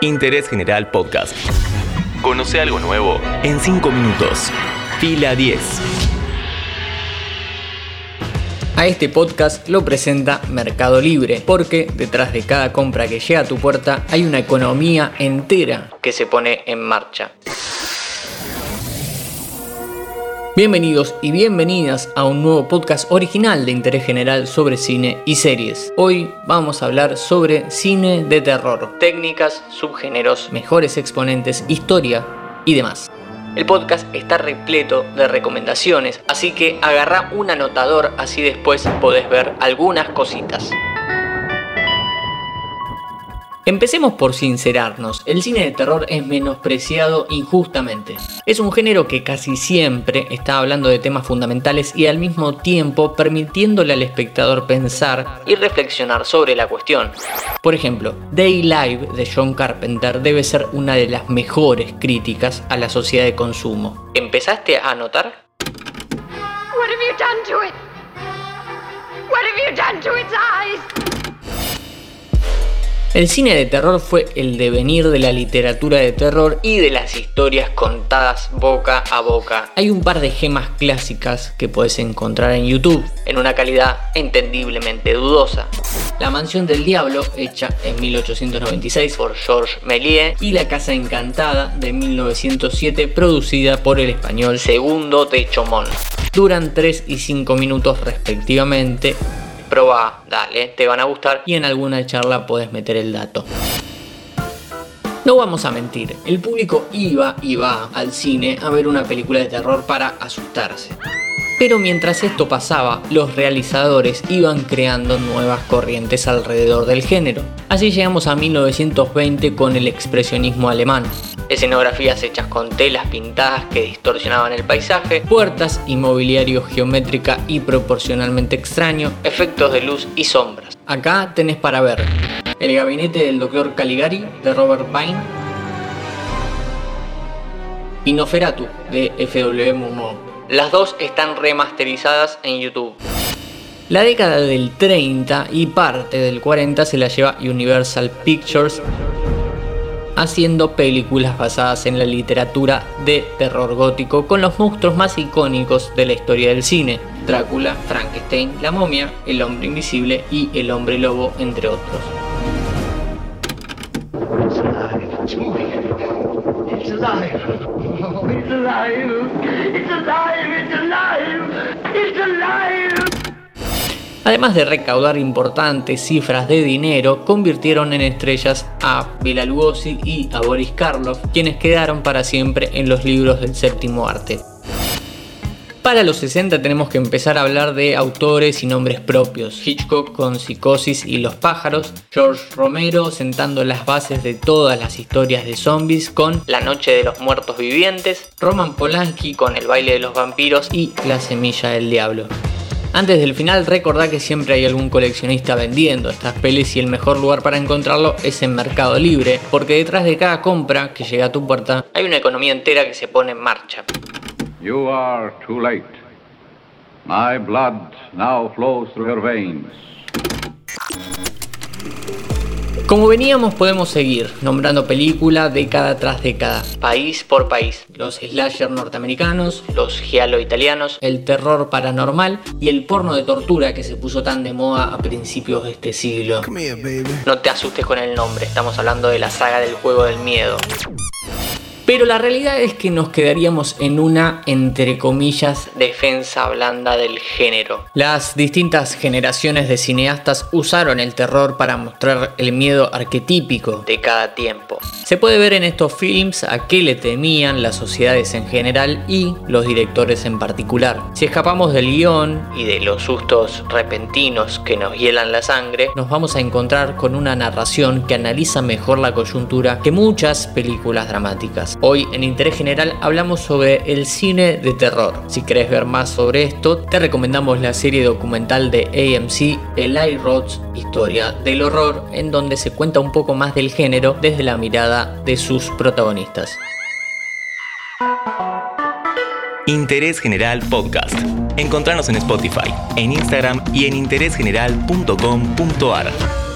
Interés General Podcast. Conoce algo nuevo en 5 minutos. Fila 10. A este podcast lo presenta Mercado Libre, porque detrás de cada compra que llega a tu puerta hay una economía entera que se pone en marcha. Bienvenidos y bienvenidas a un nuevo podcast original de interés general sobre cine y series. Hoy vamos a hablar sobre cine de terror, técnicas, subgéneros, mejores exponentes, historia y demás. El podcast está repleto de recomendaciones, así que agarra un anotador así después podés ver algunas cositas. Empecemos por sincerarnos, el cine de terror es menospreciado injustamente. Es un género que casi siempre está hablando de temas fundamentales y al mismo tiempo permitiéndole al espectador pensar y reflexionar sobre la cuestión. Por ejemplo, Day Live de John Carpenter debe ser una de las mejores críticas a la sociedad de consumo. ¿Empezaste a notar? What have you? El cine de terror fue el devenir de la literatura de terror y de las historias contadas boca a boca. Hay un par de gemas clásicas que puedes encontrar en YouTube, en una calidad entendiblemente dudosa. La Mansión del Diablo, hecha en 1896 por Georges Méliès, y La Casa Encantada de 1907, producida por el español Segundo de Chomón. Duran 3 y 5 minutos respectivamente Proba, dale, te van a gustar y en alguna charla puedes meter el dato. No vamos a mentir, el público iba y va al cine a ver una película de terror para asustarse. Pero mientras esto pasaba, los realizadores iban creando nuevas corrientes alrededor del género. Así llegamos a 1920 con el expresionismo alemán. Escenografías hechas con telas pintadas que distorsionaban el paisaje, puertas y mobiliario geométrica y proporcionalmente extraño, efectos de luz y sombras. Acá tenés para ver El gabinete del Dr. Caligari de Robert Pine, y Noferatu de F.W. Murnau. Las dos están remasterizadas en YouTube. La década del 30 y parte del 40 se la lleva Universal Pictures haciendo películas basadas en la literatura de terror gótico con los monstruos más icónicos de la historia del cine. Drácula, Frankenstein, la momia, el hombre invisible y el hombre lobo, entre otros. Además de recaudar importantes cifras de dinero, convirtieron en estrellas a Bela Lugosi y a Boris Karloff, quienes quedaron para siempre en los libros del séptimo arte. Para los 60 tenemos que empezar a hablar de autores y nombres propios. Hitchcock con Psicosis y los pájaros, George Romero sentando las bases de todas las historias de zombies con La noche de los muertos vivientes, Roman Polanski con El baile de los vampiros y La semilla del diablo. Antes del final, recordá que siempre hay algún coleccionista vendiendo estas pelis y el mejor lugar para encontrarlo es en Mercado Libre, porque detrás de cada compra que llega a tu puerta hay una economía entera que se pone en marcha. Como veníamos podemos seguir nombrando película década tras década, país por país. Los slasher norteamericanos, los giallo italianos, el terror paranormal y el porno de tortura que se puso tan de moda a principios de este siglo. no te asustes con el nombre, estamos hablando de la saga del juego del miedo. Pero la realidad es que nos quedaríamos en una, entre comillas, defensa blanda del género. Las distintas generaciones de cineastas usaron el terror para mostrar el miedo arquetípico de cada tiempo. Se puede ver en estos films a qué le temían las sociedades en general y los directores en particular. Si escapamos del guion y de los sustos repentinos que nos hielan la sangre, nos vamos a encontrar con una narración que analiza mejor la coyuntura que muchas películas dramáticas. Hoy en Interés General hablamos sobre el cine de terror. Si querés ver más sobre esto, te recomendamos la serie documental de AMC Eli Roth's Historia del Horror, en donde se cuenta un poco más del género desde la mirada de sus protagonistas. Interés General Podcast. Encontrarnos en Spotify, en Instagram y en interésgeneral.com.ar.